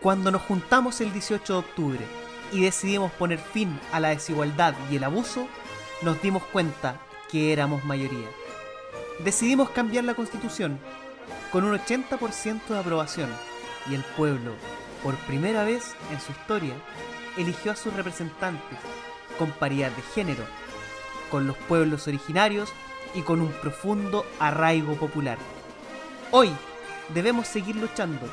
Cuando nos juntamos el 18 de octubre y decidimos poner fin a la desigualdad y el abuso, nos dimos cuenta que éramos mayoría. Decidimos cambiar la constitución con un 80% de aprobación y el pueblo, por primera vez en su historia, eligió a sus representantes con paridad de género, con los pueblos originarios y con un profundo arraigo popular. Hoy debemos seguir luchando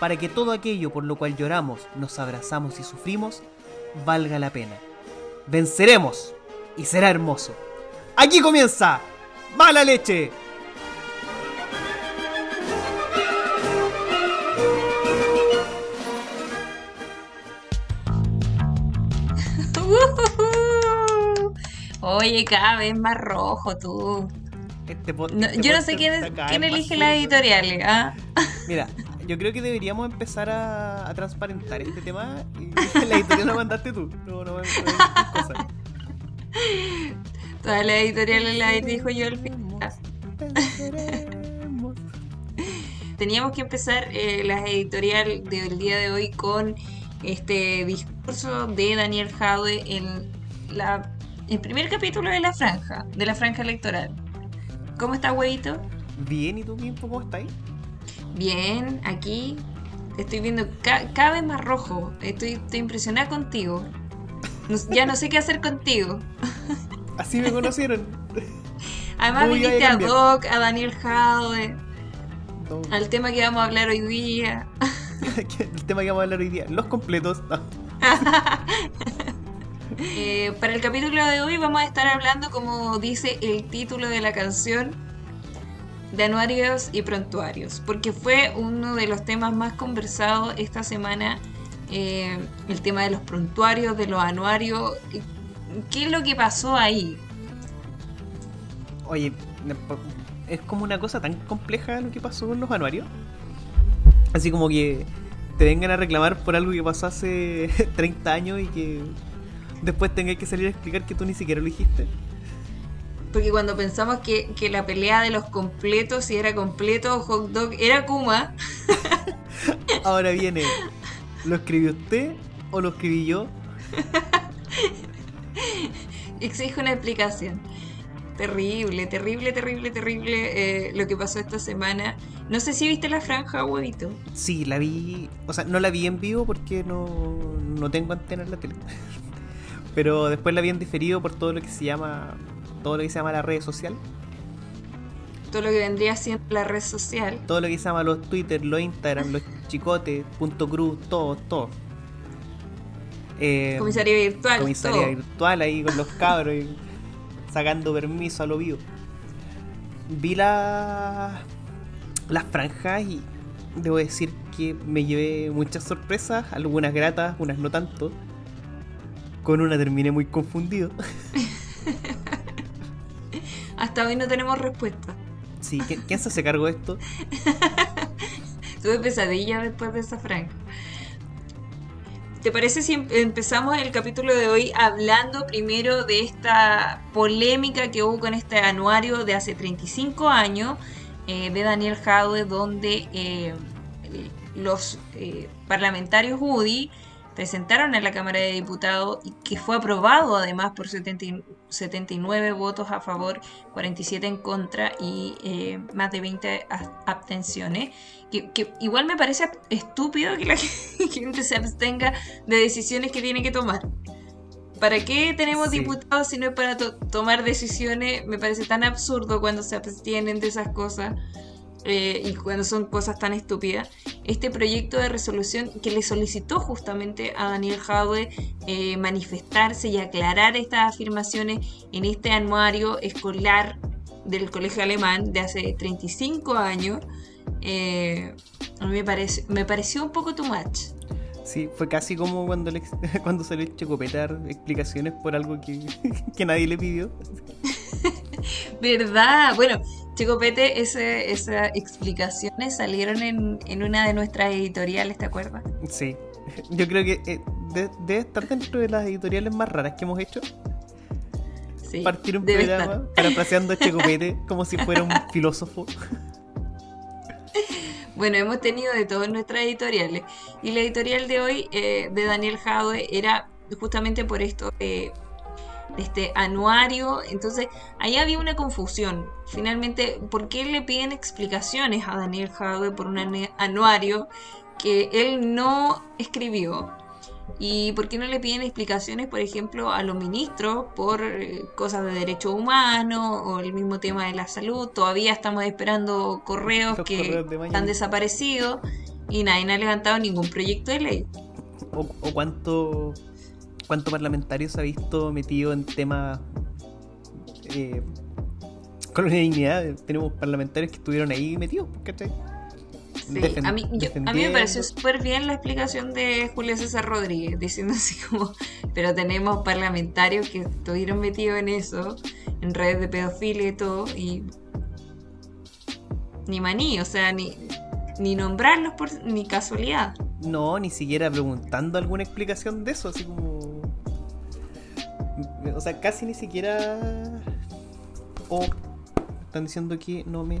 para que todo aquello por lo cual lloramos, nos abrazamos y sufrimos valga la pena. Venceremos y será hermoso. Aquí comienza Mala Leche. Oye, cada vez más rojo tú. Este No, este yo no sé quién, es- quién elige las sucio. editoriales. ¿ah? Mira, yo creo que deberíamos empezar a, a transparentar este tema y la editorial la mandaste tú. No, no, no, cosas. Todas las editoriales las dijo yo al final. Teníamos que empezar eh, la editorial del día de hoy con este discurso de Daniel Jadwe en la, el primer capítulo de la franja, de la franja electoral. ¿Cómo está, huevito? Bien, ¿y tú, Pimpo, cómo estás? Bien, aquí estoy viendo ca- cada vez más rojo. Estoy, estoy impresionada contigo. No- ya no sé qué hacer contigo. Así me conocieron. Además Muy viniste a. Doc, a Daniel Jadwe, No, al tema que vamos a hablar hoy día. El tema que vamos a hablar hoy día, los completos. No. Eh, para el capítulo de hoy vamos a estar hablando, como dice el título de la canción, de anuarios y prontuarios, porque fue uno de los temas más conversados esta semana, eh, el tema de los prontuarios, de los anuarios. ¿Qué es lo que pasó ahí? Oye, es como una cosa tan compleja lo que pasó con los anuarios. Así como que te vengan a reclamar por algo que pasó hace 30 años y que después tengas que salir a explicar que tú ni siquiera lo dijiste. Porque cuando pensamos que, que la pelea de los completos, si era completo o hot dog, era Kuma, Ahora viene, ¿lo escribió usted o lo escribí yo? exige una explicación. Terrible, terrible, terrible, terrible eh, lo que pasó esta semana. No sé si viste la franja, huevito. Sí, la vi, o sea, no la vi en vivo porque no, no tengo antena en la tele. Pero después la en diferido por todo lo que se llama, todo lo que se llama la red social. Todo lo que vendría siendo la red social. todo lo que se llama los Twitter, los Instagram, los chicotes, punto cruz, todo, todo. Eh, Comisaría virtual. comisaría todo. virtual ahí con los cabros y sacando permiso a lo vivo. Vi la, las franjas y debo decir que me llevé muchas sorpresas, algunas gratas, unas no tanto. Con una terminé muy confundido. Hasta hoy no tenemos respuesta. Sí, ¿quién, quién se hace cargo de esto? Tuve pesadilla después de esa franja. ¿Te parece si em- empezamos el capítulo de hoy hablando primero de esta polémica que hubo con este anuario de hace 35 años eh, de Daniel Jadwe, donde eh, los eh, parlamentarios UDI presentaron en la Cámara de Diputados y que fue aprobado además por 70 y- 79 votos a favor, 47 en contra y eh, más de 20 a- abstenciones. Que, que igual me parece estúpido que la gente se abstenga de decisiones que tiene que tomar. ¿Para qué tenemos Sí. diputados si no es para to- tomar decisiones? Me parece tan absurdo cuando se abstienen de esas cosas eh, y cuando son cosas tan estúpidas. Este proyecto de resolución que le solicitó justamente a Daniel Jadwe eh, manifestarse y aclarar estas afirmaciones en este anuario escolar del colegio alemán de hace 35 años, eh, me, parece, me pareció un poco too much. Sí, fue casi como cuando, le, cuando a dar explicaciones por algo que, que nadie le pidió. ¿Verdad? Bueno, Chico Pete, ese- esas explicaciones salieron en, en una de nuestras editoriales, ¿te acuerdas? Sí, yo creo que eh, de- debe estar dentro de las editoriales más raras que hemos hecho. Sí, Partir un programa estar. parafraseando a Checopete como si fuera un filósofo. Bueno, hemos tenido de todas nuestras editoriales. Y la editorial de hoy eh, de Daniel Jadwe era justamente por esto de este anuario. Entonces, ahí había una confusión. Finalmente, ¿por qué le piden explicaciones a Daniel Jadwe por un anuario que él no escribió? ¿Y por qué no le piden explicaciones, por ejemplo, a los ministros por eh, cosas de derechos humanos o el mismo tema de la salud? Todavía estamos esperando correos que están desaparecidos y nadie ha levantado ningún proyecto de ley. ¿O, cuánto, cuánto parlamentario se ha visto metido en temas eh, con la dignidad? Tenemos parlamentarios que estuvieron ahí metidos, ¿cachai? a, mí, me pareció súper bien la explicación de Julio César Rodríguez, diciendo así como, pero tenemos parlamentarios que estuvieron metidos en eso, en redes de pedofilia y todo, y ni maní, o sea, ni, ni nombrarlos por ni casualidad. No, ni siquiera preguntando alguna explicación de eso, así como... O sea, casi ni siquiera... O están diciendo que no me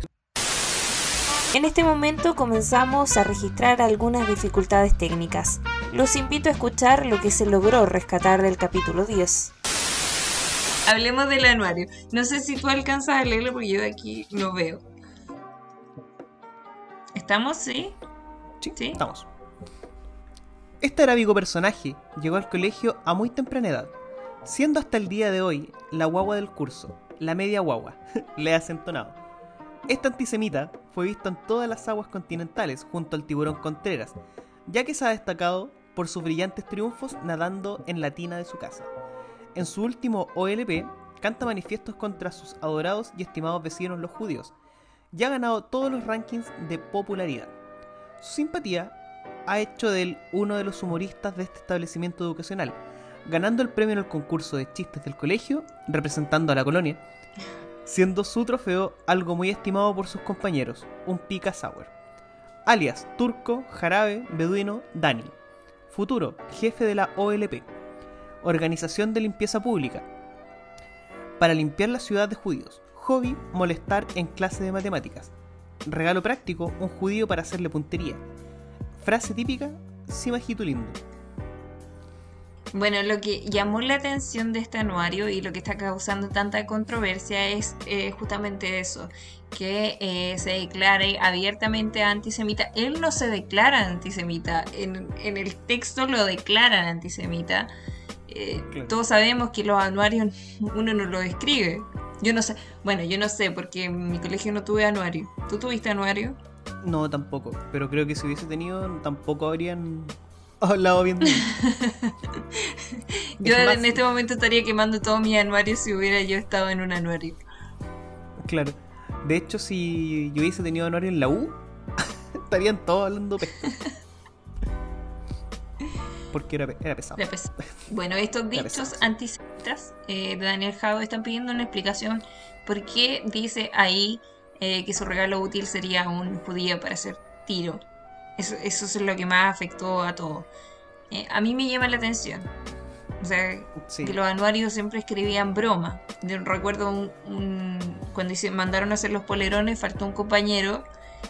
en este momento comenzamos a registrar algunas dificultades técnicas. Los invito a escuchar lo que se logró rescatar del capítulo 10. Hablemos del anuario. No sé si tú alcanzas a leerlo porque yo de aquí no veo. ¿Estamos? ¿Sí? Sí, ¿Sí? estamos. Este arábigo personaje llegó al colegio a muy temprana edad, siendo hasta el día de hoy la guagua del curso, la media guagua, le ha acentonado este antisemita fue visto en todas las aguas continentales junto al tiburón Contreras, ya que se ha destacado por sus brillantes triunfos nadando en la tina de su casa. En su último OLP, canta manifiestos contra sus adorados y estimados vecinos los judíos, y ha ganado todos los rankings de popularidad. Su simpatía ha hecho de él uno de los humoristas de este establecimiento educacional, ganando el premio en el concurso de chistes del colegio, representando a la colonia, siendo su trofeo algo muy estimado por sus compañeros, un Pika Sour. Alias Turco, Jarabe, Beduino, Dani. Futuro, jefe de la OLP. Organización de Limpieza Pública. Para limpiar la ciudad de judíos. Hobby, molestar en clase de matemáticas. Regalo práctico, un judío para hacerle puntería. Frase típica, sí majito lindo. Bueno, lo que llamó la atención de este anuario y lo que está causando tanta controversia es eh, justamente eso, que eh, se declare abiertamente antisemita. Él no se declara antisemita, en, el texto lo declaran antisemita. Eh, todos sabemos que los anuarios uno no lo escribe. Yo no sé, bueno, yo no sé porque en mi colegio no tuve anuario. ¿Tú tuviste anuario? No, tampoco, pero creo que si hubiese tenido tampoco habrían hablado bien yo en este momento estaría quemando todo mi anuario si hubiera yo estado en un anuario. Claro. De hecho, si yo hubiese tenido anuario en la U, estarían todos hablando pesca. Porque era, pesado. Bueno, estos dichos antisemitas eh, de Daniel Jado están pidiendo una explicación por qué dice ahí eh, que su regalo útil sería un judío para hacer tiro. Eso, es lo que más afectó a todo. Eh, a mí me llama la atención. O sea, que los anuarios siempre escribían broma. Yo recuerdo un, cuando mandaron a hacer los polerones, faltó un compañero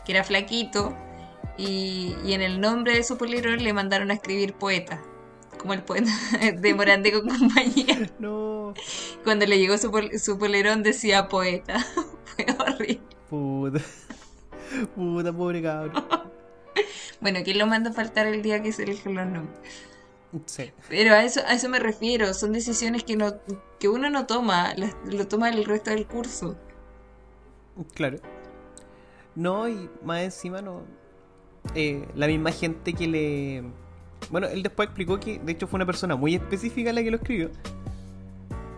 que era flaquito y, en el nombre de su polerón le mandaron a escribir poeta. Como el poeta de Morante con compañía. No. Cuando le llegó su, su polerón decía poeta. Fue horrible. Puta. Puta, pobre cabrón. Bueno, ¿quién lo manda a faltar el día que se eligen los nombres? Sí. Pero a eso, a eso me refiero, son decisiones que, no, que uno no toma, lo toma el resto del curso. Claro. No, y más encima no. Eh, la misma gente que le. Bueno, él después explicó que de hecho fue una persona muy específica la que lo escribió.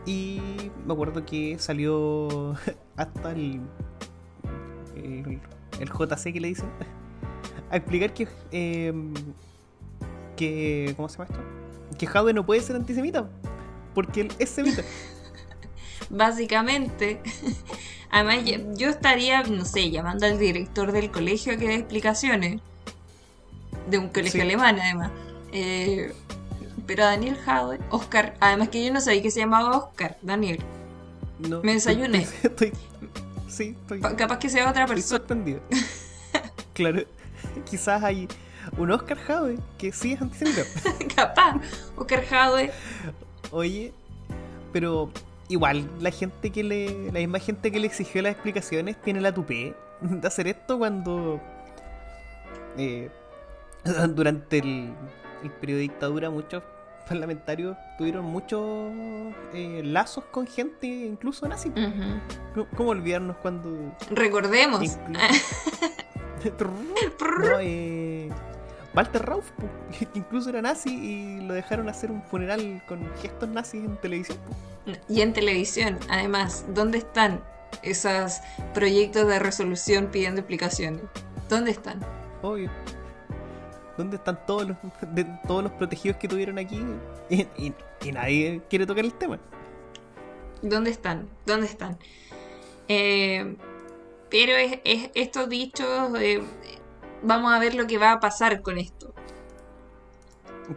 Y me acuerdo que salió hasta el, el, el JC que le dicen a explicar que. Em, que. ¿Cómo se llama esto? Que Jadwe no puede ser antisemita. Porque él es semita. Básicamente. Además, yo estaría, no sé, llamando al director del colegio a que dé explicaciones. De un colegio alemán, además. Eh, pero Daniel Jadwe, Oscar, además que yo no sabía que se llamaba Oscar, Daniel. No. Me desayuné. Estoy, sí, estoy. Capaz que sea otra persona. Estoy sorprendido. Claro, quizás hay un Oscar Jade que sí es antisemita. Capaz, Oscar Jade. Oye, pero igual la gente que le. La misma gente que le exigió las explicaciones tiene la tupé de hacer esto cuando. eh, durante el, el periodo de dictadura muchos parlamentarios tuvieron muchos eh, lazos con gente incluso nazi. ¿Cómo, cómo olvidarnos cuando Recordemos. No, eh, Walter Rauf, que incluso era nazi y lo dejaron hacer un funeral con gestos nazis en televisión. Y en televisión, además, ¿dónde están esos proyectos de resolución pidiendo explicaciones? ¿Dónde están? Obvio. ¿Dónde están todos los, de, todos los protegidos que tuvieron aquí? Y, y- y nadie quiere tocar el tema. ¿Dónde están? ¿Dónde están? Eh, pero es, es- estos dichos, eh, vamos a ver lo que va a pasar con esto.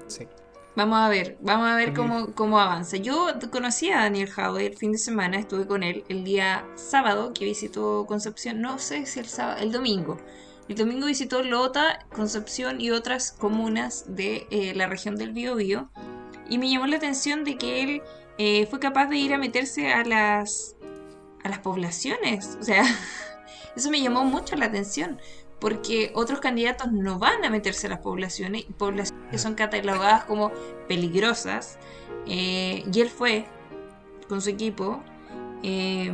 Sí. Vamos a ver, vamos a ver cómo, cómo avanza. Yo conocí a Daniel Howe el fin de semana, estuve con él el día sábado que visitó Concepción, no sé si el sábado, el domingo. El domingo visitó Lota, Concepción y otras comunas de eh, la región del Biobío. Y me llamó la atención de que él eh, fue capaz de ir a meterse a las, a las poblaciones. O sea, eso me llamó mucho la atención. Porque otros candidatos no van a meterse a las poblaciones, poblaciones que son catalogadas como peligrosas. eh, y él fue con su equipo eh,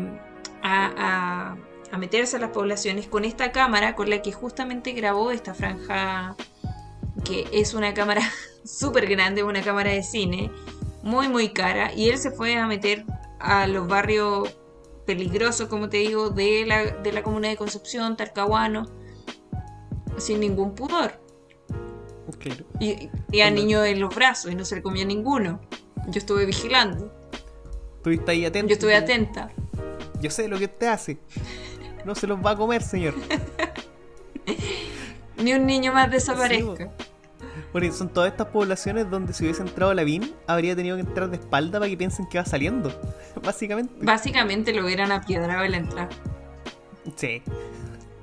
a, a- a meterse a las poblaciones con esta cámara con la que justamente grabó esta franja, que es una cámara súper grande, una cámara de cine, muy muy cara. Y él se fue a meter a los barrios peligrosos, como te digo, de la, de la comuna de Concepción, Talcahuano, sin ningún pudor. Claro. Y tenía Onda. niños en los brazos y no se le comía ninguno. Yo estuve vigilando, Estuviste ahí atento. yo estuve atenta. Yo sé lo que usted hace. No se los va a comer, señor. Ni un niño más desaparezca. Porque son todas estas poblaciones donde si hubiese entrado Lavín, habría tenido que entrar de espalda para que piensen que va saliendo. Básicamente. Básicamente lo hubieran apiedrado al entrar. Sí.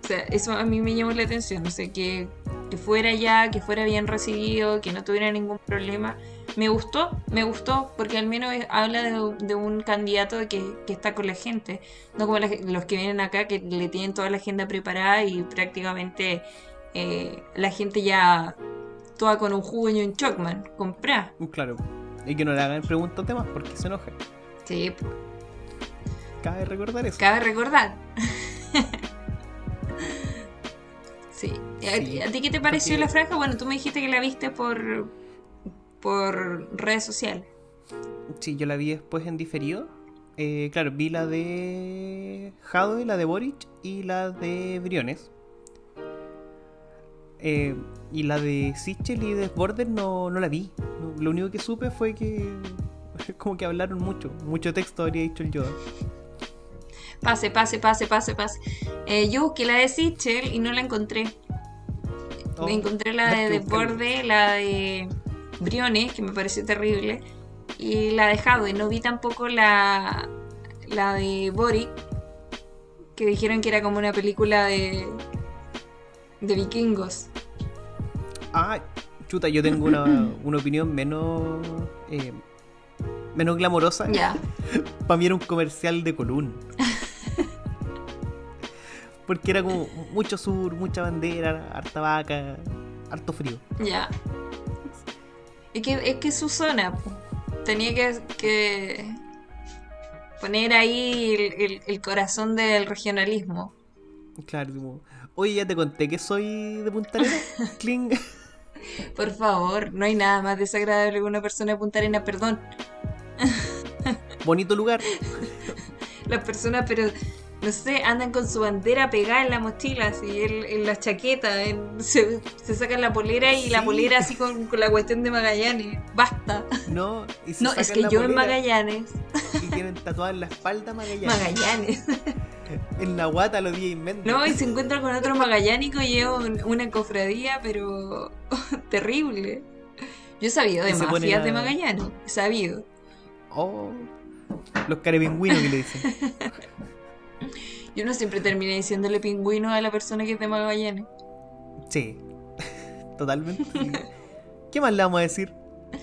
O sea, eso a mí me llamó la atención. No sé, que, que fuera ya, que fuera bien recibido, que no tuviera ningún problema. Me gustó, me gustó, porque al menos habla de, de un candidato que, que está con la gente. No como la- los que vienen acá, que le tienen toda la agenda preparada y prácticamente eh, la gente ya toda con un jugo y un chocman, comprá. Claro. Y que no le hagan preguntas de más porque se enoja. Sí, Cabe recordar eso. cabe recordar. sí. ¿A, Sí, a ti qué te pareció porque- la franja? Bueno, tú me dijiste que la viste por, por redes sociales. Sí, yo la vi después en diferido. Eh, claro, vi la de Jadwe, la de Boric y la de Briones. Eh, y la de Sichel y de Border no, no la vi. No, lo único que supe fue que como que hablaron mucho. Mucho texto habría dicho el Yoda. Pase, pase, pase, pase, pase. Eh, yo busqué la de Sichel y no la encontré. Oh, encontré la de. Desborde, la de Briones, que me pareció terrible, y la de Jadwe. No vi tampoco la, la de Boric, que dijeron que era como una película de, de vikingos. Ah, chuta, yo tengo una, una opinión menos... eh, menos glamorosa. Ya, Para mí era un comercial de Colún. Porque era como mucho sur, mucha bandera, harta vaca, harto frío. ya. Es que es que su zona. Tenía que, que poner ahí el, el- el corazón del regionalismo. Claro, como, oye, ya te conté que soy de Punta Arenas. Cling. Por favor, no hay nada más desagradable que una persona de Punta Arenas, perdón. Bonito lugar. Las personas, pero no sé, andan con su bandera pegada en la mochila, así, en, en la chaqueta, en- se, se sacan la polera y la Sí. polera así con, con la cuestión de Magallanes. Basta. No, y se No, es sacan que la yo en Magallanes, Y tienen tatuada en la espalda Magallanes. Magallanes, En la guata los días inmensos. no, y se encuentran con otro magallánico y es un- una cofradía, pero terrible. Yo he sabido de mafias de Magallanes, he sabido. Oh, los carepingüinos que le dicen. Yo no siempre terminé diciéndole pingüino a la persona que es de Magallanes. Sí, totalmente. ¿Qué más le vamos a decir?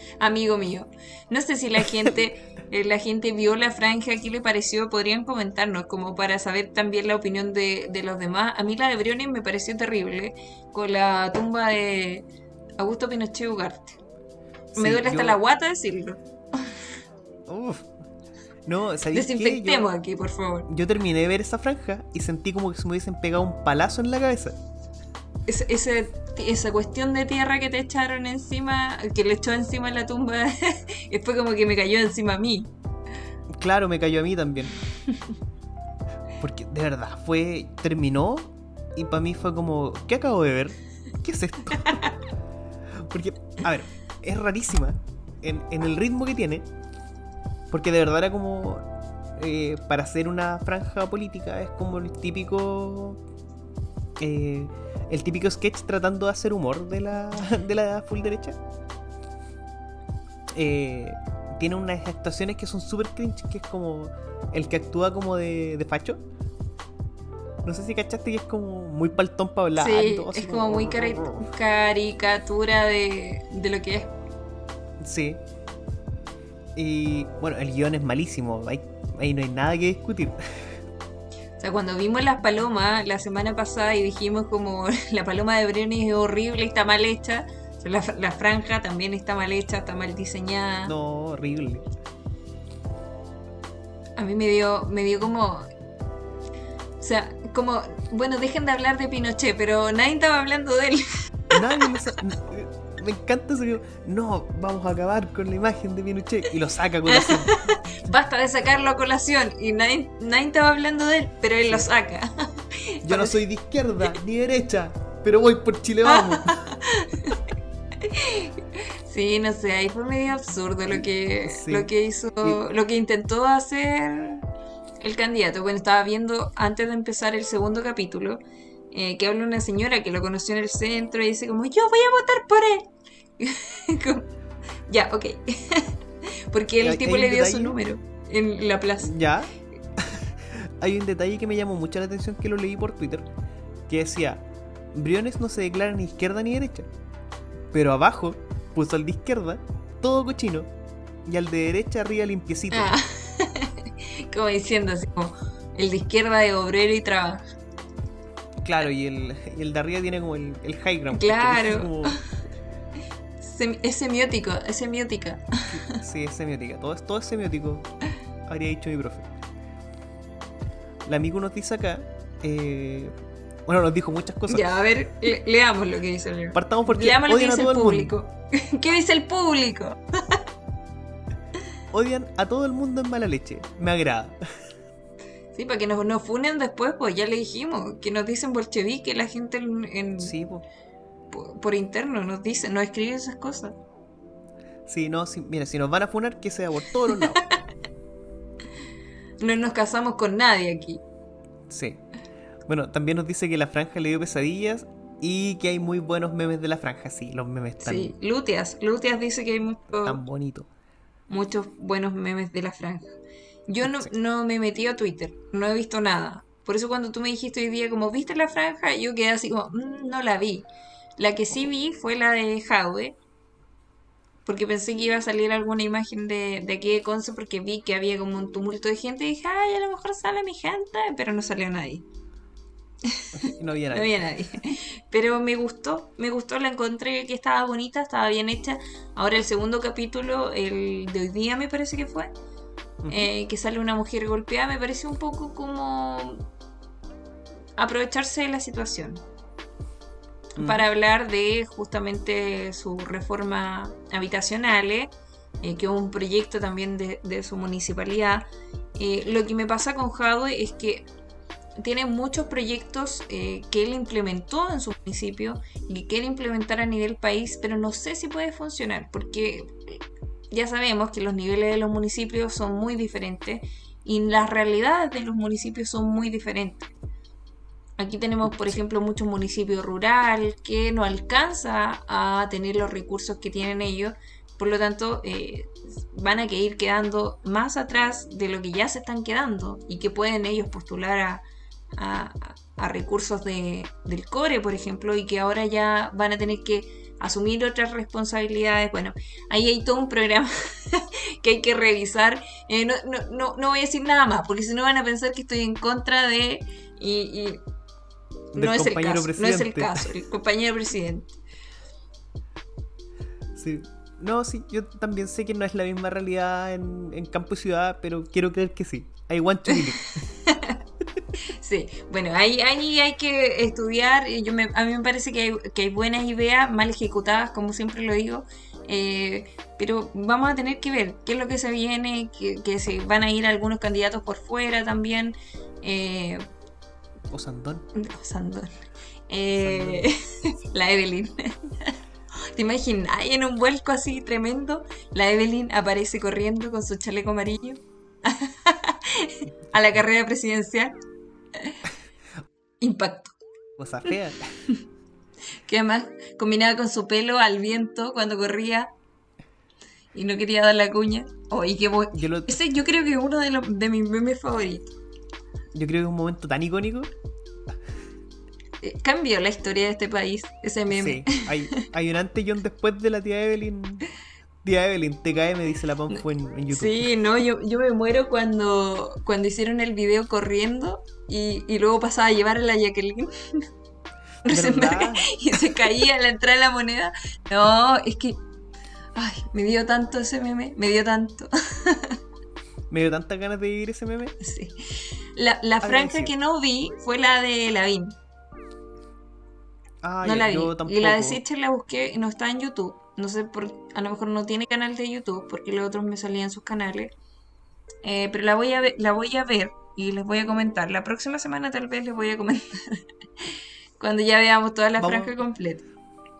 Amigo mío, no sé si la gente, eh, la gente vio la franja, ¿qué le pareció? Podrían comentarnos, como para saber también la opinión de, de los demás. A mí la de Briones me pareció terrible, con la tumba de Augusto Pinochet Ugarte. Me Sí, duele hasta yo- la guata decirlo. Uf. No, ¿sabéis qué? Desinfectemos Yo, aquí, por favor. yo terminé de ver esa franja y sentí como que se me hubiesen pegado un palazo en la cabeza. Ese- ese- esa cuestión de tierra que te echaron encima, que le echó encima en la tumba, fue como que me cayó encima a mí. Claro, me cayó a mí también. Porque de verdad, fue. Terminó y para mí fue como. ¿Qué acabo de ver? ¿Qué es esto? Porque, a ver, es rarísima en, en el ritmo que tiene. Porque de verdad era como. eh, para hacer una franja política es como el típico. eh, el típico sketch tratando de hacer humor de la, de la full derecha. Eh, tiene unas actuaciones que son súper cringe, que es como el que actúa como de, de facho. No sé si cachaste que es como muy paltón para hablar. Sí, todo, es como muy cari- caricatura de, de lo que es. Sí. Y bueno, el guion es malísimo. Ahí, ahí no hay nada que discutir. O sea, cuando vimos las palomas la semana pasada y dijimos como la paloma de Briones es horrible está mal hecha, o sea, la, la franja también está mal hecha, está mal diseñada. No, horrible. A mí me dio, me dio como. O sea, como, bueno, dejen de hablar de Pinochet, pero nadie estaba hablando de él. Nadie me, encanta eso no, vamos a acabar con la imagen de Pinochet y lo saca con la Basta de sacarlo a colación. Y nadie, nadie estaba hablando de él, pero él lo saca. Yo no soy de izquierda ni derecha, pero voy por Chile vamos. Sí, no sé, ahí fue medio absurdo lo que, Sí. lo que hizo, lo que intentó hacer el candidato. Bueno, estaba viendo antes de empezar el segundo capítulo eh, que habla una señora que lo conoció en el centro y dice como yo voy a votar por él. Ya, ok. Porque el tipo le dio su número en la plaza. Ya. Hay un detalle que me llamó mucho la atención que lo leí por Twitter. Que decía, Briones no se declara ni izquierda ni derecha. Pero abajo puso al de izquierda, todo cochino. Y al de derecha arriba limpiecito. Ah. como diciendo así como el de izquierda de obrero y trabajo. Claro, y el, y el de arriba tiene como el, el high ground. Claro. Es como- Sem- Es semiótico, es semiótica. sí, es semiótica. Todo, es- todo es semiótico. Habría dicho mi profe. La amigo nos dice acá. eh, bueno, nos dijo muchas cosas. Ya, a ver, le- leamos lo que dice el libro. Partamos porque Leamos lo que dice el público. ¿Qué dice el público? Odian a todo el mundo en mala leche. Me agrada. Sí, para que nos, nos funen después, pues ya le dijimos, que nos dicen bolchevique la gente en, en- Sí, po. Por, por interno, nos dice, nos escribe esas cosas. Sí, no, sí, mira, si nos van a funar, que sea por todos los lados. No nos casamos con nadie aquí. Sí. Bueno, también nos dice que la franja le dio pesadillas y que hay muy buenos memes de la franja. Sí, los memes están Sí, Lutias. Lutias dice que hay mucho- tan bonitos. muchos buenos memes de la franja. Yo no, Sí. no me metí a Twitter, no he visto nada. Por eso cuando tú me dijiste hoy día como, ¿viste la franja? Yo quedé así como, "Mm, no la vi. La que sí vi fue la de Jaude, porque pensé que iba a salir alguna imagen de, de aquí de Conce, porque vi que había como un tumulto de gente y dije, ay, a lo mejor sale mi gente, pero no salió nadie. No había No nadie. había nadie. Pero me gustó, me gustó, la encontré que estaba bonita, estaba bien hecha. Ahora el segundo capítulo, el de hoy día me parece que fue, eh, que sale una mujer golpeada, me parece un poco como aprovecharse de la situación Para hablar de justamente su reforma habitacional, eh, que es un proyecto también de, de su municipalidad. Eh, lo que me pasa con Jadwe es que tiene muchos proyectos eh, que él implementó en su municipio y que quiere implementar a nivel país, pero no sé si puede funcionar porque ya sabemos que los niveles de los municipios son muy diferentes y las realidades de los municipios son muy diferentes. Aquí tenemos, por ejemplo, muchos municipios rural que no alcanza a tener los recursos que tienen ellos, por lo tanto eh, van a que ir quedando más atrás de lo que ya se están quedando y que pueden ellos postular a, a- a recursos de, del core, por ejemplo, y que ahora ya van a tener que asumir otras responsabilidades. Bueno, ahí hay todo un programa que hay que revisar. Eh, no, no, no, no, voy a decir nada más, porque si no van a pensar que estoy en contra de... Y, y no es el caso, presidente. no es el caso, el compañero presidente. Sí. No, sí, yo también sé que no es la misma realidad en, en campo y ciudad, pero quiero creer que sí. I want to Sí, bueno, ahí, ahí hay que estudiar. Yo me, a mí me parece que hay, que hay buenas ideas mal ejecutadas, como siempre lo digo. Eh, pero vamos a tener que ver qué es lo que se viene, que, se van a ir algunos candidatos por fuera también. Eh, o Sandón. Sandón. Eh, la Evelyn. ¿Te imaginas? En un vuelco así tremendo, la Evelyn aparece corriendo con su chaleco amarillo a la carrera presidencial. Impacto. Cosa fea. ¿Qué más? Combinaba con su pelo al viento cuando corría y no quería dar la cuña. Oh, qué yo Ese yo creo que es uno de, de mis memes favoritos. Yo creo que es un momento tan icónico. Eh, cambió la historia de este país, ese meme. Sí, hay, hay un antes y un después de la tía Evelyn Tía Evelyn, te cae, me dice la Pampo en, en, YouTube. Sí, no, yo, yo me muero cuando, cuando hicieron el video corriendo y, y luego pasaba a llevar a la Jacqueline. y se caía la entrada de la moneda. No, es que. Ay, me dio tanto ese meme, me dio tanto. me dio tantas ganas de vivir ese meme. Sí. La, la franja que no vi fue la de Lavín. Ah, no la vi. Y la de Sitcher la busqué y no está en YouTube. No sé, por, a lo mejor no tiene canal de YouTube porque los otros me salían sus canales. Eh, pero la voy, a ver, la voy a ver y les voy a comentar. La próxima semana tal vez les voy a comentar. Cuando ya veamos toda la franja completa.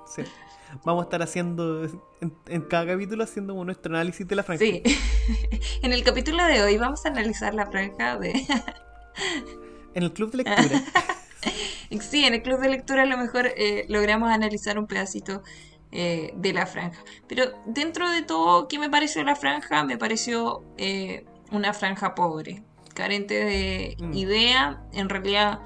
Sí. Vamos a estar haciendo en, cada capítulo haciendo nuestro análisis de la franja. Sí. en el capítulo de hoy vamos a analizar la franja de... en el club de lectura. sí, en el club de lectura a lo mejor eh, logramos analizar un pedacito eh, de la franja. Pero dentro de todo, ¿qué me pareció la franja? Me pareció eh, una franja pobre, carente de mm. idea, en realidad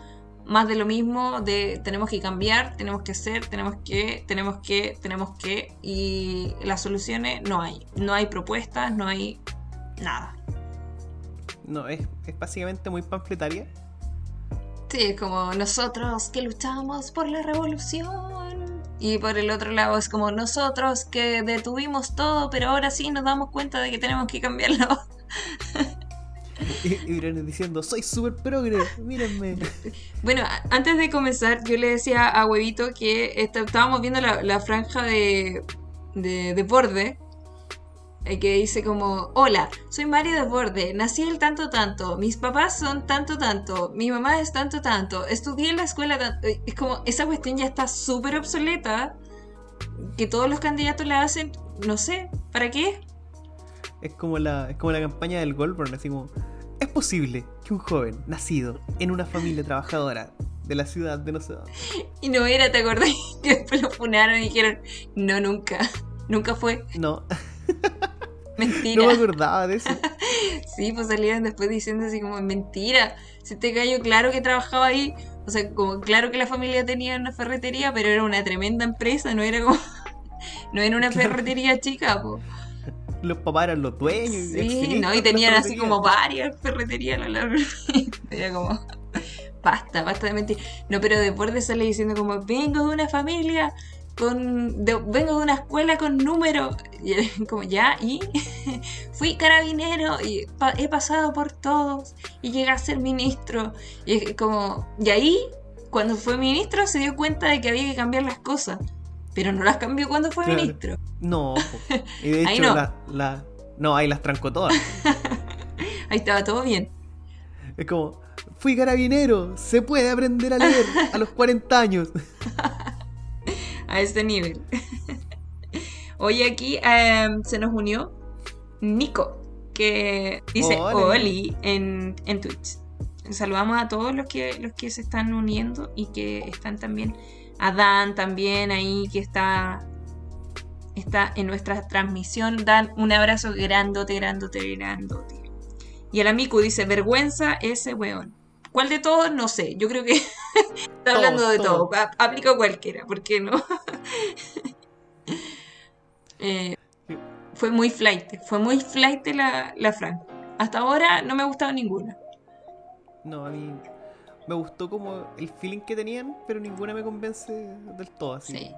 más de lo mismo, de tenemos que cambiar, tenemos que hacer, tenemos que, tenemos que, tenemos que, y las soluciones no hay, no hay propuestas, no hay nada. No, es, es básicamente muy panfletaria. Sí, es como nosotros que luchamos por la revolución y por el otro lado es como nosotros que detuvimos todo, pero ahora sí nos damos cuenta de que tenemos que cambiarlo. y, vienen diciendo, soy súper progre, mírenme. Bueno, antes de comenzar, yo le decía a Huevito que estábamos viendo la, franja de, de, de borde eh, que dice como, hola, soy Mario de Borde, nací el tanto tanto, mis papás son tanto tanto, mi mamá es tanto tanto, estudié en la escuela tanto... Es como, esa cuestión ya está súper obsoleta, que todos los candidatos la hacen, no sé, ¿para qué? Es como la, es como la campaña del Goldberg, así como, es posible que un joven nacido en una familia trabajadora de la ciudad de no sé dónde. Y no era, ¿te acordás? Que después lo funaron y dijeron, no, nunca, nunca fue. No. Mentira. No me acordaba de eso. sí, pues salían después diciendo así como, mentira. Si te cayó claro que trabajaba ahí. O sea, como claro que la familia tenía una ferretería, pero era una tremenda empresa, no era como. no era una ferretería chica, pues. Los papás eran los dueños. Sí, no, y tenían así como varias ferreterías a lo largo. era como. Basta, basta de mentir. No, pero después de sale diciendo como, vengo de una familia con vengo de una escuela con números y como ya y fui carabinero y he pasado por todos y llegué a ser ministro y como y ahí cuando fue ministro se dio cuenta de que había que cambiar las cosas pero no las cambió cuando fue ministro no y de hecho no. no ahí las trancó todas ahí estaba todo bien es como fui carabinero se puede aprender a leer a los 40 años a este nivel. Hoy aquí em, se nos unió Nico, que dice Oli en, en Twitch. Saludamos a todos los que, los que se están uniendo y que están también. A Dan también ahí que está, está en nuestra transmisión. Dan, un abrazo grandote, grandote, grandote. Y el amigo dice, vergüenza ese weón. ¿Cuál de todos? No sé. Yo creo que Está hablando de todo. Aplica cualquiera, ¿por qué no? Eh, fue muy flight. Fue muy flight la, la Fran. Hasta ahora no me ha gustado ninguna. No, a mí me gustó como el feeling que tenían, pero ninguna me convence del todo. Así Sí,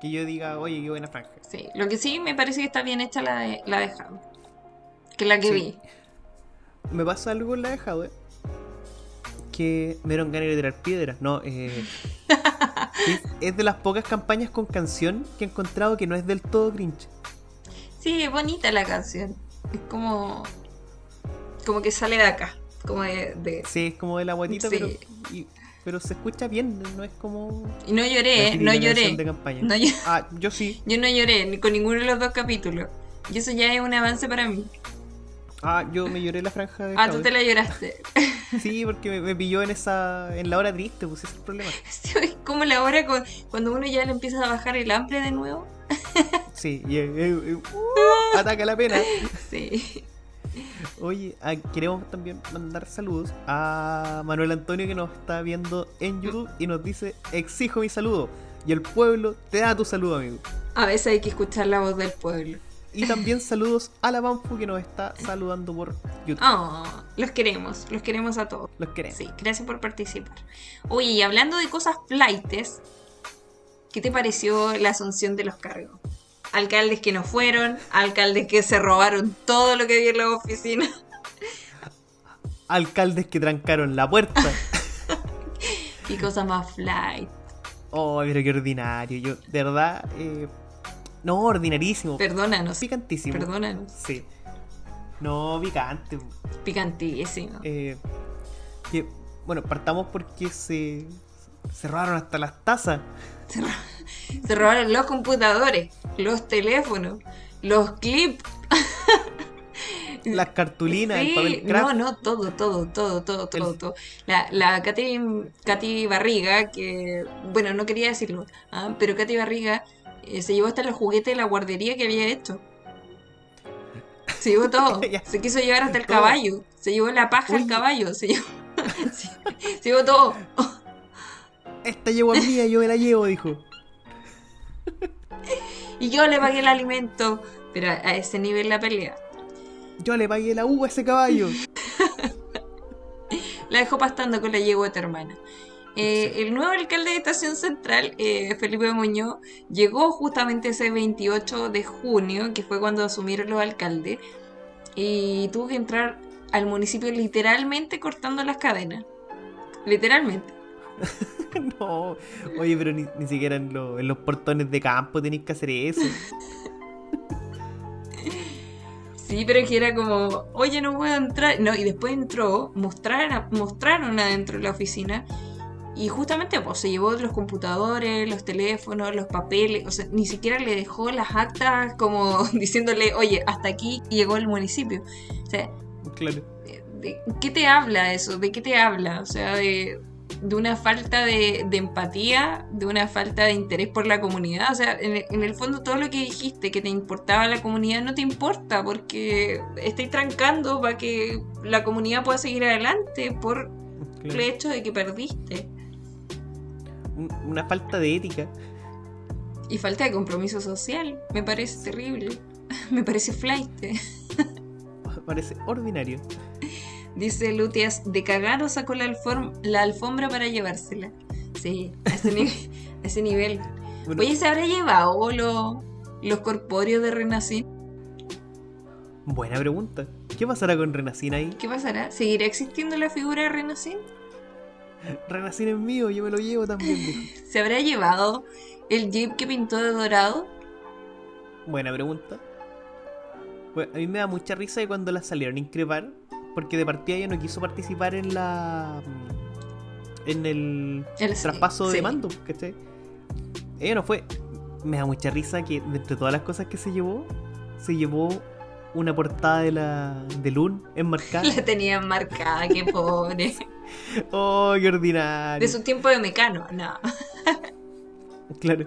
que yo diga, oye, qué buena franja. sí. Lo que sí me parece que está bien hecha la de, la de Jado. Que la que Sí. vi. Me pasa algo en la de Jadwe que me dieron ganas de tirar piedras. No, eh, es, es de las pocas campañas con canción que he encontrado que no es del todo cringe. Sí, es bonita la canción. Es como. Como que sale de acá. Como de. de- Sí, es como de la guatita, Sí. pero, y- pero se escucha bien, no es como. Y no lloré, ¿eh? no lloré. De campaña. No llo- Ah, yo sí. Yo no lloré ni con ninguno de los dos capítulos. Y eso ya es un avance para mí. Ah, yo me lloré la franja de Ah, tú te la lloraste. Sí, porque me, me pilló en esa en la hora triste, pues ese es el problema. Sí, es como la hora con- cuando uno ya le empieza a bajar el hambre de nuevo. Sí, y, uh, ataca la pena. Sí. Oye, ah, queremos también mandar saludos a Manuel Antonio que nos está viendo en YouTube y nos dice, exijo mi saludo. Y el pueblo te da tu saludo, amigo. A veces hay que escuchar la voz del pueblo. Y también saludos a la Banfu que nos está saludando por YouTube. Oh, los queremos, los queremos a todos. Los queremos. Sí, gracias por participar. Oye, y hablando de cosas flightes, ¿qué te pareció la asunción de los cargos? Alcaldes que no fueron, alcaldes que se robaron todo lo que había en la oficina. Alcaldes que trancaron la puerta. Y cosas más flight. Oh, pero qué ordinario. Yo, de verdad, eh, no, ordinarísimo. Perdónanos, Picantísimo. perdónanos. Sí. No, picante. Picantísimo. Eh, que, bueno, partamos porque se, se robaron hasta las tazas. Se, ro- se robaron los computadores, los teléfonos, los clips. Las cartulinas, el papel craft. no, no, todo, todo, todo, todo, todo, El- todo. La, la Katy, Katy Barriga, que, bueno, no quería decirlo, ah, pero Katy Barriga eh, se llevó hasta los juguetes de la guardería que había hecho. Se llevó todo. Se quiso llevar hasta el Todo. caballo. Se llevó la paja al caballo. Se llevó, se, se llevó todo. Esta yegua es mía, yo me la llevo, dijo. Y yo le pagué el alimento. Pero a, a ese nivel la pelea. Yo le pagué la uva a ese caballo. La dejó pastando con la yegua de tu hermana. Eh, El nuevo alcalde de Estación Central, eh, Felipe Muñoz, llegó justamente ese 28 de junio, que fue cuando asumieron los alcaldes, y tuvo que entrar al municipio literalmente cortando las cadenas. Literalmente. no, oye, pero ni, ni siquiera en, lo- en los portones de campo tenéis que hacer eso. Sí, pero que era como, oye, no puedo entrar. No, y después entró, mostraron, mostraron adentro de la oficina. Y justamente pues, se llevó los computadores, los teléfonos, los papeles. O sea, ni siquiera le dejó las actas como diciéndole, oye, hasta aquí llegó el municipio. O sea, Claro. ¿de- de qué te habla eso? ¿De qué te habla? O sea, de, de una falta de, de empatía, de una falta de interés por la comunidad. O sea, en el, en el fondo todo lo que dijiste que te importaba la comunidad no te importa porque estáis trancando para que la comunidad pueda seguir adelante por claro. el hecho de que perdiste. Un- Una falta de ética. Y falta de compromiso social. Me parece terrible. Me parece flight. Parece ordinario. Dice Lutias, de cagado sacó la, alform- la alfombra para llevársela. Sí, a ese, ni- a ese nivel. Bueno, Oye, ¿se habrá llevado lo- los corpóreos de Renacín? buena pregunta. ¿Qué pasará con Renacín ahí? ¿Qué pasará? ¿Seguirá existiendo la figura de Renacín? Renacín es mío, yo me lo llevo también. ¿Se habrá llevado el jeep que pintó de dorado? Buena pregunta. Bueno, a mí me da mucha risa de cuando la salieron a increpar, porque de partida ella no quiso participar en la. en el El- traspaso sí. de mando, ¿cachai? Ella no fue. Me da mucha risa que entre todas las cosas que se llevó, se llevó una portada de la de Loon enmarcada. La tenían marcada, qué pobre. ¡Oh, qué ordinario! De su tiempo de mecano, no. Claro.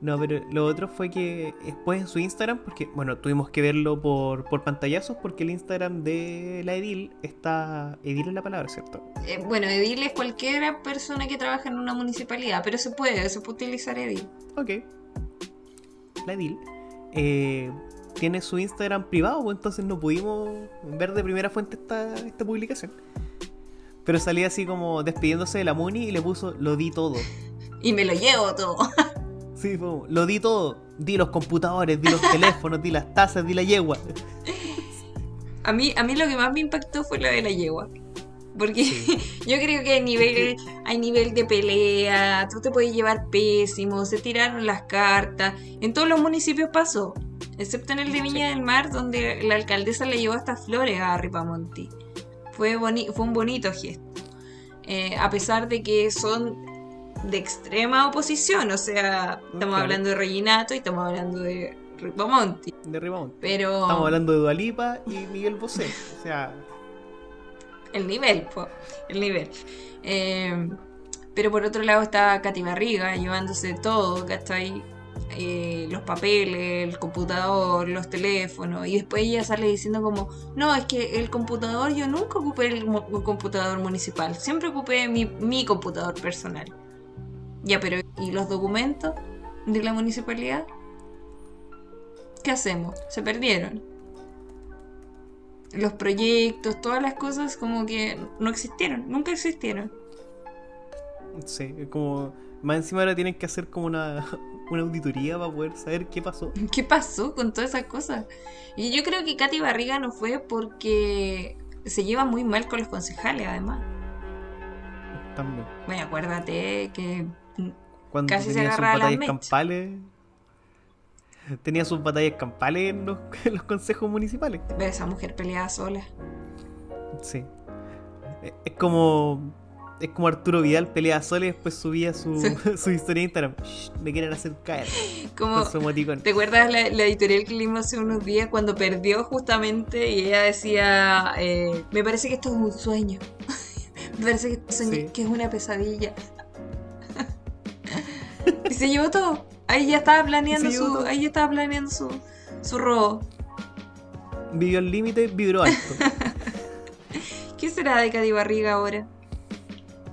No, pero lo otro fue que después en su Instagram, porque, bueno, tuvimos que verlo por, por pantallazos, porque el Instagram de la Edil está. Edil es la palabra, ¿cierto? Eh, bueno, Edil es cualquier persona que trabaja en una municipalidad, pero se puede, se puede utilizar Edil. Ok. La Edil. eh, tiene su Instagram privado, pues entonces no pudimos ver de primera fuente esta, esta publicación. Pero salía así como despidiéndose de la Muni y le puso lo di todo. Y me lo llevo todo. Sí, como, lo di todo. Di los computadores, di los teléfonos, di las tazas, di la yegua. A mí, a mí lo que más me impactó fue lo de la yegua. Porque yo creo que hay nivel, hay nivel de pelea, tú te puedes llevar pésimo, se tiraron las cartas. En todos los municipios pasó, excepto en el de Viña del Mar, donde la alcaldesa le llevó estas flores a Ripamonti. Fue, boni- fue un bonito gesto. Eh, a pesar de que son de extrema oposición, o sea, estamos Claro. hablando de Reginato y estamos hablando de Ripamonti. De. Pero Estamos hablando de Dualipa y Miguel Bosé. O sea, el nivel, po, el nivel. Eh, pero por otro lado está Katy Barriga llevándose todo, ¿cachai? Eh, los papeles, el computador, los teléfonos, y después ella sale diciendo como, no, es que el computador, yo nunca ocupé el, el computador municipal, siempre ocupé mi, mi computador personal. Ya, pero ¿y los documentos de la municipalidad? ¿Qué hacemos? Se perdieron. Los proyectos, todas las cosas como que no existieron, nunca existieron. sí, como. Más encima ahora tienen que hacer como una, una auditoría para poder saber qué pasó. ¿Qué pasó con todas esas cosas? Y yo creo que Katy Barriga no fue porque se lleva muy mal con los concejales, además. También. Bueno, acuérdate que Cuando Casi se tenía sus batallas campales. Tenía sus batallas campales en los, en los consejos municipales. ve, esa mujer peleaba sola. Sí. Es- Es como. Es como Arturo Vidal peleaba sola y después subía su, su historia de Instagram. Shh, me quieren hacer caer. Como, Con su emoticón. ¿Te acuerdas la, la editorial que leímos hace unos días cuando perdió justamente y ella decía, eh, me parece que esto es un sueño, me parece que, esto es un- Sí. que es una pesadilla. Se llevó todo. Ahí ya estaba planeando su, todo. ahí ya estaba planeando su, su robo. Vivió al límite, vibró alto. ¿Qué será de Cady Barriga ahora?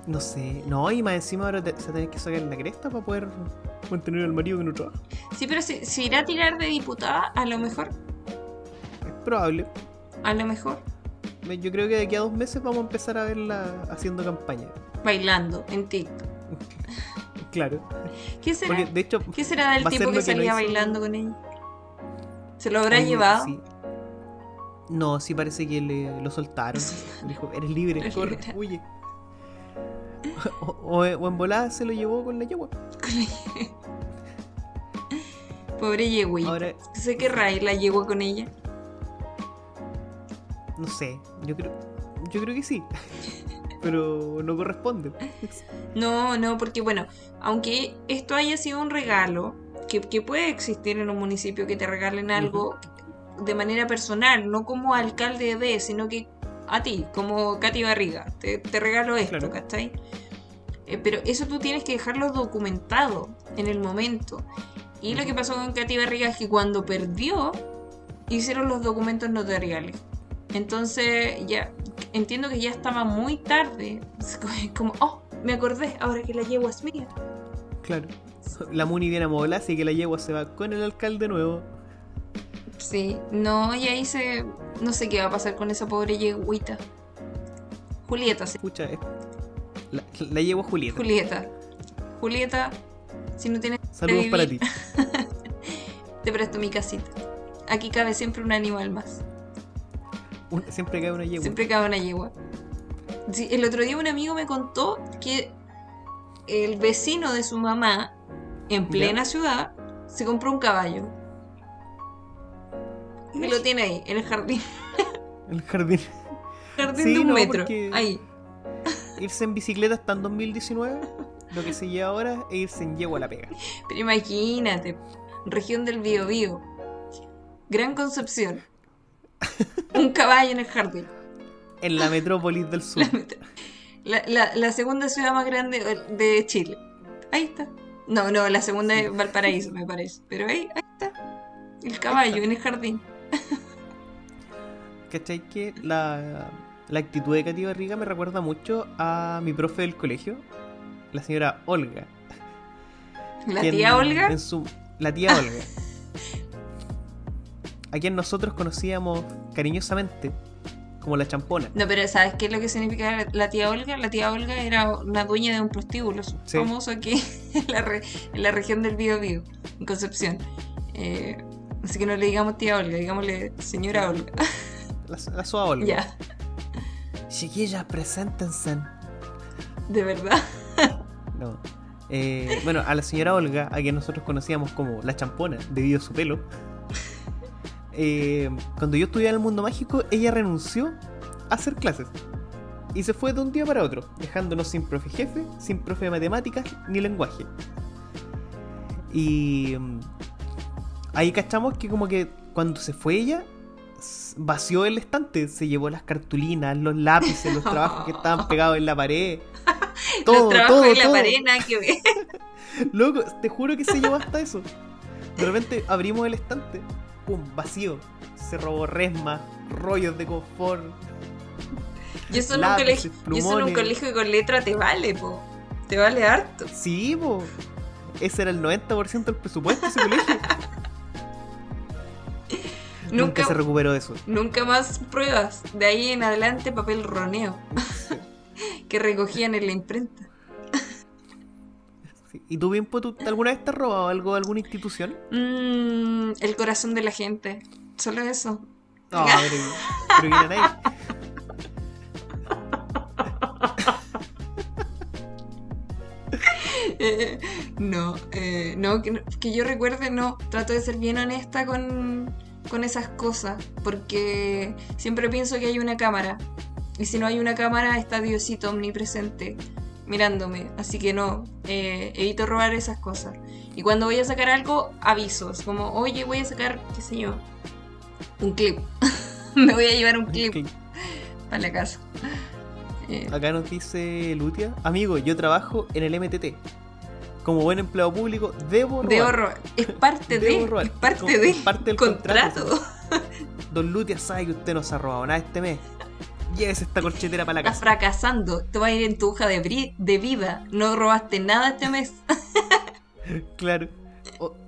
No sé. No, y más encima ahora te- se tenés que sacar la cresta para poder mantener al marido que no trabaja. Sí, pero si, si irá a tirar de diputada, a lo mejor, Es probable. a lo mejor, Yo creo que de aquí a dos meses vamos a empezar a verla haciendo campaña. bailando en TikTok. Claro. ¿Qué será? Porque de hecho. ¿Qué será del tipo que que no salía bailando con ella? ¿Se lo habrá oye, llevado? sí. No, sí parece que le, lo soltaron. Dijo, eres libre, Eres corre, libre. huye. O, o- o en volada se lo llevó con la yegua. Pobre yegüita. Ahora, ¿Se querrá ir la yegua con ella? no sé, yo creo, yo creo que sí. Pero no corresponde. No, no, porque bueno, aunque esto haya sido un regalo, que, que puede existir en un municipio que te regalen algo de manera personal, no como alcalde de, sino que a ti, como Katy Barriga, te, te regalo esto, Claro. ¿cachai? Eh, pero eso tú tienes que dejarlo documentado en el momento. Y lo que pasó con Katy Barriga es que cuando perdió, hicieron los documentos notariales. Entonces, ya entiendo que ya estaba muy tarde. Como, oh, me acordé, ahora que la yegua es mía. Claro. La Muni viene a Mola, así que la yegua se va con el alcalde nuevo. Sí, no, y ahí se. No sé qué va a pasar con esa pobre yeguita. Julieta, sí. Escucha, es- la, la yegua Julieta. Julieta. Julieta, si no tienes. Saludos para ti. Te presto mi casita. Aquí cabe siempre un animal más. Un- siempre cae una yegua. Siempre cabe una yegua. Sí, el otro día un amigo me contó que el vecino de su mamá, en plena ciudad, se compró un caballo. Y lo tiene ahí, en el jardín. El jardín. Jardín Sí, de un no, metro. Ahí. Irse en bicicleta hasta en 2019. Lo que se lleva ahora es irse en yegua a la pega. Pero imagínate, región del Biobío. Gran Concepción. Un caballo en el jardín. En la metrópolis del sur. La, la- la segunda ciudad más grande de Chile. Ahí está. No, no, la segunda es Valparaíso, me parece. Pero ahí, ahí está. El caballo en el jardín. ¿Cachai? Que la, la actitud de Katy Barriga me recuerda mucho a mi profe del colegio, la señora Olga. La tía Olga. en su- la tía Olga. A quien nosotros conocíamos cariñosamente como la champona. No, pero ¿sabes qué es lo que significa la- la tía Olga? La tía Olga era una dueña de un prostíbulo Sí. famoso aquí en la, re- en la región del Bío en Concepción. Eh, así que no le digamos tía Olga, digámosle señora Olga. La, la Olga. ya, Chiquillas, preséntense. de verdad. No. Eh, bueno, a la señora Olga, a quien nosotros conocíamos como la champona, debido a su pelo. Eh, cuando yo estudiaba en el mundo mágico, ella renunció a hacer clases. Y se fue de un día para otro, dejándonos sin profe jefe, sin profe de matemáticas ni lenguaje. Y mm, ahí cachamos que como que cuando se fue ella, vació el estante, se llevó las cartulinas, los lápices, los trabajos que estaban pegados en la pared. Todo, Los trabajos todo, en la todo. pared, nada que ver. Loco, te juro que se llevó hasta eso. De repente abrimos el estante, pum, vacío. Se robó resma, rollos de confort. Yo eso en un eso en colegio con letra te vale, po. Te vale harto. Sí, po. Ese era el 90% del presupuesto de ese colegio. Nunca Nunca, se recuperó eso. nunca más pruebas. De ahí en adelante papel roneo. que recogían en la imprenta. Sí. ¿Y tú, Bimpo, tú alguna vez te has robado algo de alguna institución? Mm, el corazón de la gente. Solo eso. No, pero, pero vienen ahí. Eh, no, eh, no, que, que yo recuerde, no. Trato de ser bien honesta con, con esas cosas. Porque siempre pienso que hay una cámara. Y si no hay una cámara, está Diosito omnipresente mirándome. Así que no, eh, evito robar esas cosas. Y cuando voy a sacar algo, avisos. Como, oye, voy a sacar, qué sé yo, un clip. Me voy a llevar un clip para la casa. Eh, Acá nos dice Lutia. Amigo, yo trabajo en el MTT. Como buen empleado público, debo robar. Debo robar. Es parte de. Es parte Como- de. es parte del contrato. contrato. Don Lutia sabe que usted no se ha robado nada este mes. Llévese esta corchetera para la Estás casa. fracasando. Te va a ir en tu hoja de, de vida. No robaste nada este mes. Claro.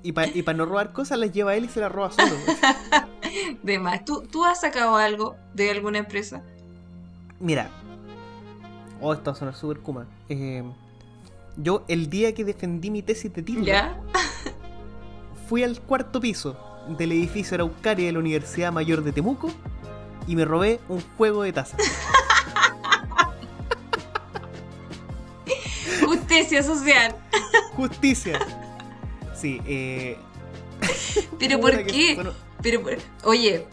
Y para y pa no robar cosas las lleva él y se las roba solo. De más. ¿Tú, ¿Tú has sacado algo de alguna empresa? Mira. Oh, esto va a sonar súper kuma. Eh, yo, el día que defendí mi tesis de título, ¿Ya? fui al cuarto piso del edificio Araucaria de la Universidad Mayor de Temuco y me robé un juego de tazas. Justicia social. Justicia. Sí, eh. ¿Pero por qué? Pero, oye,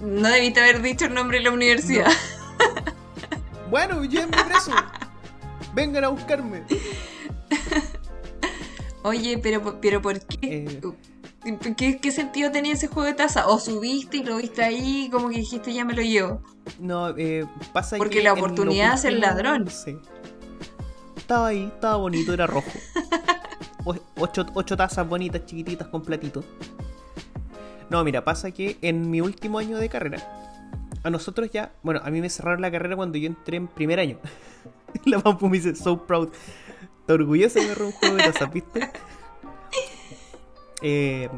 no debiste haber dicho el nombre de la universidad. bueno, llévenme preso. Vengan a buscarme. Oye, pero, pero ¿por qué? Eh, ¿Qué, qué sentido tenía ese juego de taza? ¿O subiste y lo viste ahí como que dijiste ya me lo llevo? no, eh, pasa Porque que la oportunidad es el ladrón. Sí. Estaba ahí, estaba bonito, era rojo. O- ocho, ocho tazas bonitas, chiquititas, con platito. No, mira, pasa que en mi último año de carrera, a nosotros ya, bueno, a mí me cerraron la carrera cuando yo entré en primer año. la Pampu me dice, so proud. Está orgullosa de un juego de tazas, ¿viste? Eh,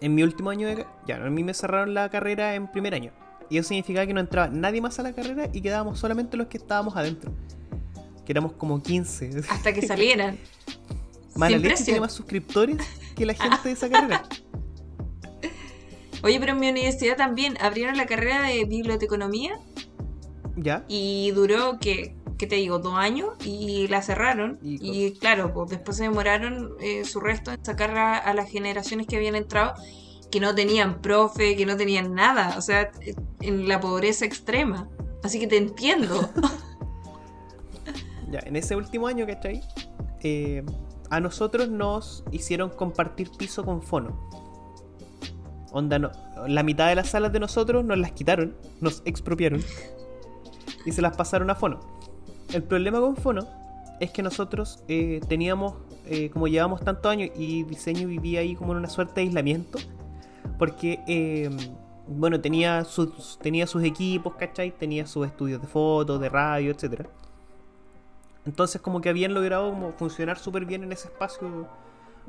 en mi último año de ya, a mí me cerraron la carrera en primer año. Y eso significaba que no entraba nadie más a la carrera y quedábamos solamente los que estábamos adentro. Que éramos como 15. Hasta que salieran. Precio. tiene más suscriptores que la gente de esa carrera. Oye, pero en mi universidad también abrieron la carrera de biblioteconomía ¿Ya? y duró, que ¿qué te digo? Dos años y la cerraron. Y claro, pues después se demoraron eh, su resto en sacar a, a las generaciones que habían entrado que no tenían profe, que no tenían nada. O sea, en la pobreza extrema. Así que te entiendo. Ya, en ese último año, ¿cachai? Eh, a nosotros nos hicieron compartir piso con fono. Onda, no, la mitad de las salas de nosotros nos las quitaron, nos expropiaron y se las pasaron a fono. El problema con fono es que nosotros eh, teníamos eh, como llevamos tantos años y diseño vivía ahí como en una suerte de aislamiento, porque, eh, bueno, tenía sus, tenía sus equipos, ¿cachai? Tenía sus estudios de fotos, de radio, etcétera. Entonces como que habían logrado como funcionar súper bien en ese espacio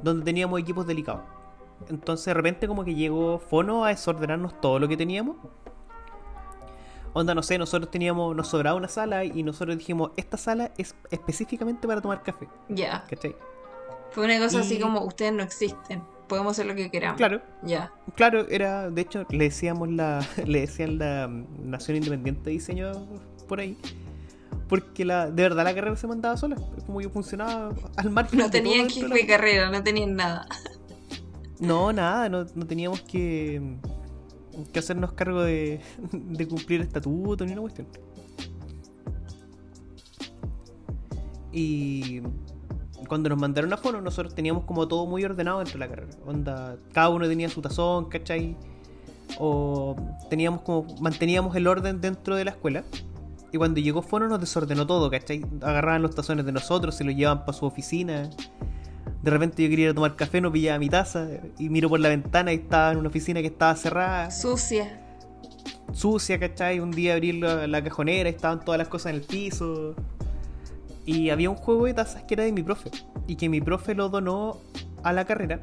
donde teníamos equipos delicados. Entonces de repente como que llegó Fono a desordenarnos todo lo que teníamos. Onda, no sé, nosotros teníamos, nos sobraba una sala y nosotros dijimos, esta sala es específicamente para tomar café. Ya. ¿Cachai? Fue una cosa así como, ustedes no existen. Podemos hacer lo que queramos. Claro, Ya. claro, era, de hecho, le decíamos la, le decían la mm, Nación Independiente de Diseño por ahí. Porque la, de verdad la carrera se mandaba sola. Como que funcionaba al margen No tenían la- de carrera, no tenían nada. No, nada, no, no teníamos que, que hacernos cargo de, de cumplir estatuto ni una cuestión. Y cuando nos mandaron a Fono, nosotros teníamos como todo muy ordenado dentro de la carrera. Onda, cada uno tenía su tazón, ¿cachai? O teníamos como, manteníamos el orden dentro de la escuela. Y cuando llegó Fono nos desordenó todo, ¿cachai? Agarraban los tazones de nosotros, se los llevaban para su oficina. De repente yo quería ir a tomar café, no pillaba mi taza y miro por la ventana y estaba en una oficina que estaba cerrada, Sucia. sucia, ¿cachai? Un día abrí la, la cajonera y estaban todas las cosas en el piso. Y había un juego de tazas que era de mi profe y que mi profe lo donó a la carrera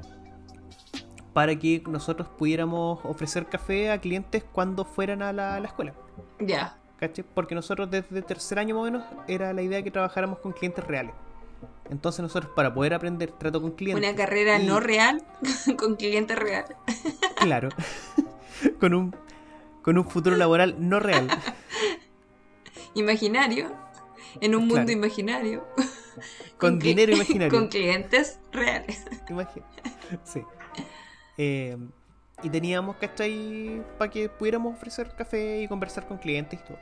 para que nosotros pudiéramos ofrecer café a clientes cuando fueran a la, a la escuela. Ya. ¿Cachai? Porque nosotros desde tercer año más o menos era la idea que trabajáramos con clientes reales. Entonces nosotros para poder aprender trato con clientes... Una carrera y- no real con cliente real. Claro. con un con un futuro laboral no real. Imaginario. En un mundo imaginario. Con dinero imaginario. Con clientes reales. Imagina. Sí. Eh, y teníamos, ¿cachai? Para que pudiéramos ofrecer café y conversar con clientes y todo.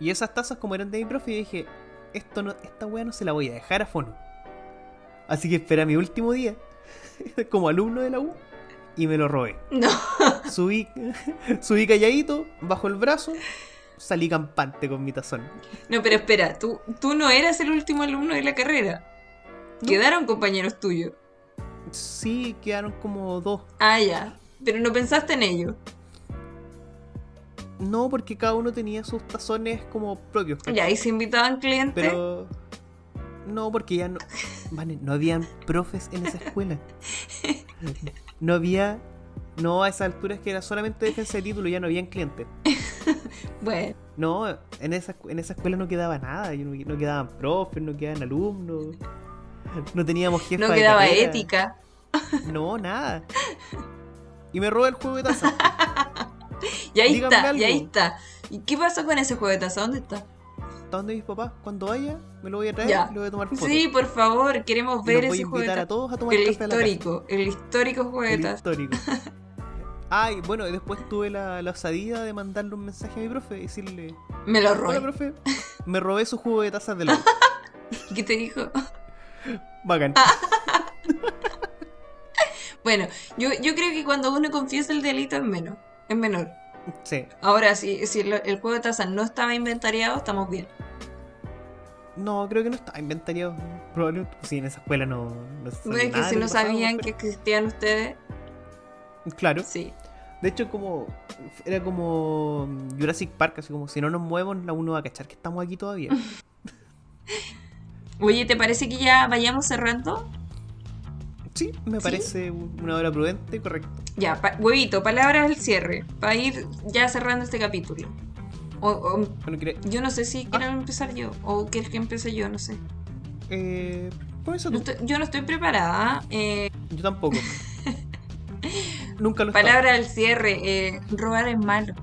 Y esas tazas, como eran de mi profe, dije, esto no, esta wea no se la voy a dejar a fono. Así que espera mi último día, como alumno de la U, y me lo robé. No. Subí, subí calladito, bajo el brazo, salí campante con mi tazón. No, pero espera, tú, tú no eras el último alumno de la carrera. No. Quedaron compañeros tuyos. Sí, quedaron como dos. Ah, ya. Pero no pensaste en ello. No, porque cada uno tenía sus tazones como propios. ¿cachai? Ya, y se invitaban clientes. Pero. No, porque ya no. Vale, no habían profes en esa escuela. No había. No, a esa altura es que era solamente defensa de título, ya no habían clientes. Bueno, No, en esa, en esa escuela no quedaba nada. No, no quedaban profes, no quedaban alumnos. No teníamos jefa no quedaba ética. No, nada. Y me robé el juego de taza. Y ahí Díganme está, y ahí está. ¿Y qué pasó con ese juego de taza? ¿Dónde está? ¿Está donde mis papás? Cuando vaya, me lo voy a traer Ya. y le voy a tomar fotos. Sí, por favor, queremos ver los voy a ese juego de invitar a taza. todos a tomar El café a la casa. histórico, el histórico juego de El taza. histórico. Ay, bueno, y después tuve la, la osadía de mandarle un mensaje a mi profe y decirle: Me lo Hola, robé. profe, me robé su jugo de tazas de la U". ¿Y ¿Qué te dijo? Bacán. Bueno, yo, yo creo que cuando uno confiesa el delito es menos, es menor. Sí. Ahora, si, si el, el juego de taza no estaba inventariado, estamos bien. No, creo que no estaba inventariado. Probablemente. Sí, en esa escuela no. No, es que si no sabían que existían ustedes, Claro. sí. De hecho, como. Era como Jurassic Park, así como si no nos movemos, la uno va a cachar que estamos aquí todavía. Oye, ¿te parece que ya vayamos cerrando? Sí, me ¿Sí? parece una hora prudente, correcto. Ya, pa- huevito, palabras al cierre, para ir ya cerrando este capítulo. O, o- Bueno, quiere- yo no sé si quiero empezar yo, o quieres que empiece yo, no sé. eh, comienza No tú. estoy- yo no estoy preparada. eh, Yo tampoco. Nunca lo palabra al cierre, eh, robar es malo.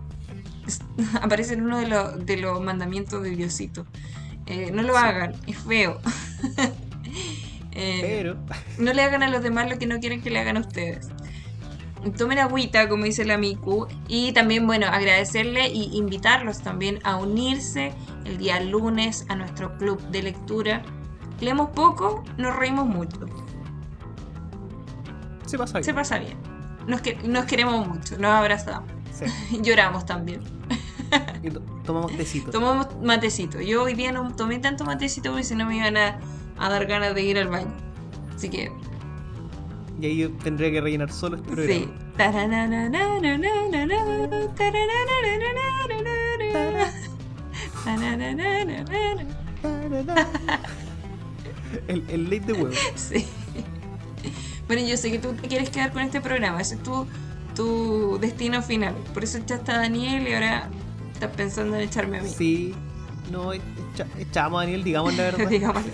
Es- aparece en uno de, los- de los mandamientos de Diosito. Eh, no lo Sí. hagan, es feo. Pero. No le hagan a los demás lo que no quieren que le hagan a ustedes. Tomen agüita, como dice la Miku. Y también, bueno, agradecerle y invitarlos también a unirse el día lunes a nuestro club de lectura. Leemos poco, nos reímos mucho. Se pasa bien. Se pasa bien. Nos, que- nos queremos mucho, nos abrazamos. Sí. Lloramos también. Y to- tomamos tecito. Tomamos matecito. Yo hoy día no tomé tanto matecito porque si no me iban a a dar ganas de ir al baño. Así que, Y ahí yo tendría que rellenar solo este programa. sí. El, el late de huevo. Sí. Bueno, yo sé que tú te quieres quedar con este programa, ese es tu, tu destino final. Por eso echaste a Daniel y ahora estás pensando en echarme a mí. Sí. No, echa- echamos a Daniel, digamos la verdad. Digámoslo.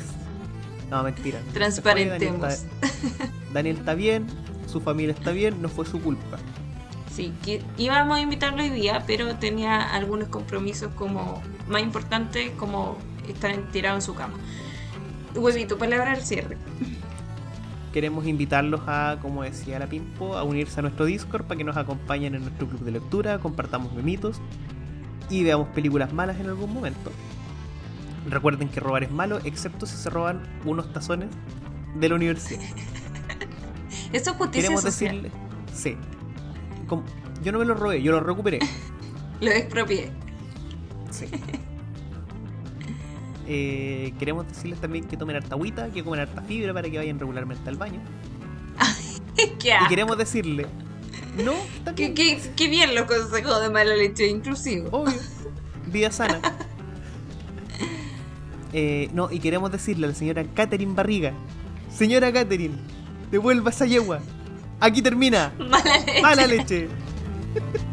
No, mentira. Transparentemos. Daniel está, bien, su familia está bien, no fue su culpa. Sí, que íbamos a invitarlo hoy día, pero tenía algunos compromisos como más importantes como estar tirado en su cama. Huevito, palabra al cierre. Queremos invitarlos a, como decía la Pimpo, a unirse a nuestro Discord para que nos acompañen en nuestro club de lectura, compartamos memitos y veamos películas malas en algún momento. Recuerden que robar es malo, excepto si se roban unos tazones de la universidad. Eso es justicia Queremos social. decirle, sí. Como- yo no me los robé, yo los recuperé. Lo expropié. Sí. Eh, queremos decirles también que tomen harta agüita, que comen harta fibra para que vayan regularmente al baño. ¿Qué, Y queremos decirle, no, qué, bien, qué- qué bien los consejos de mala leche inclusivo. obvio, vida sana. Eh, no, y queremos decirle a la señora Catherine Barriga, señora Catherine, devuelva esa yegua. Aquí termina. Mala leche. Mala leche.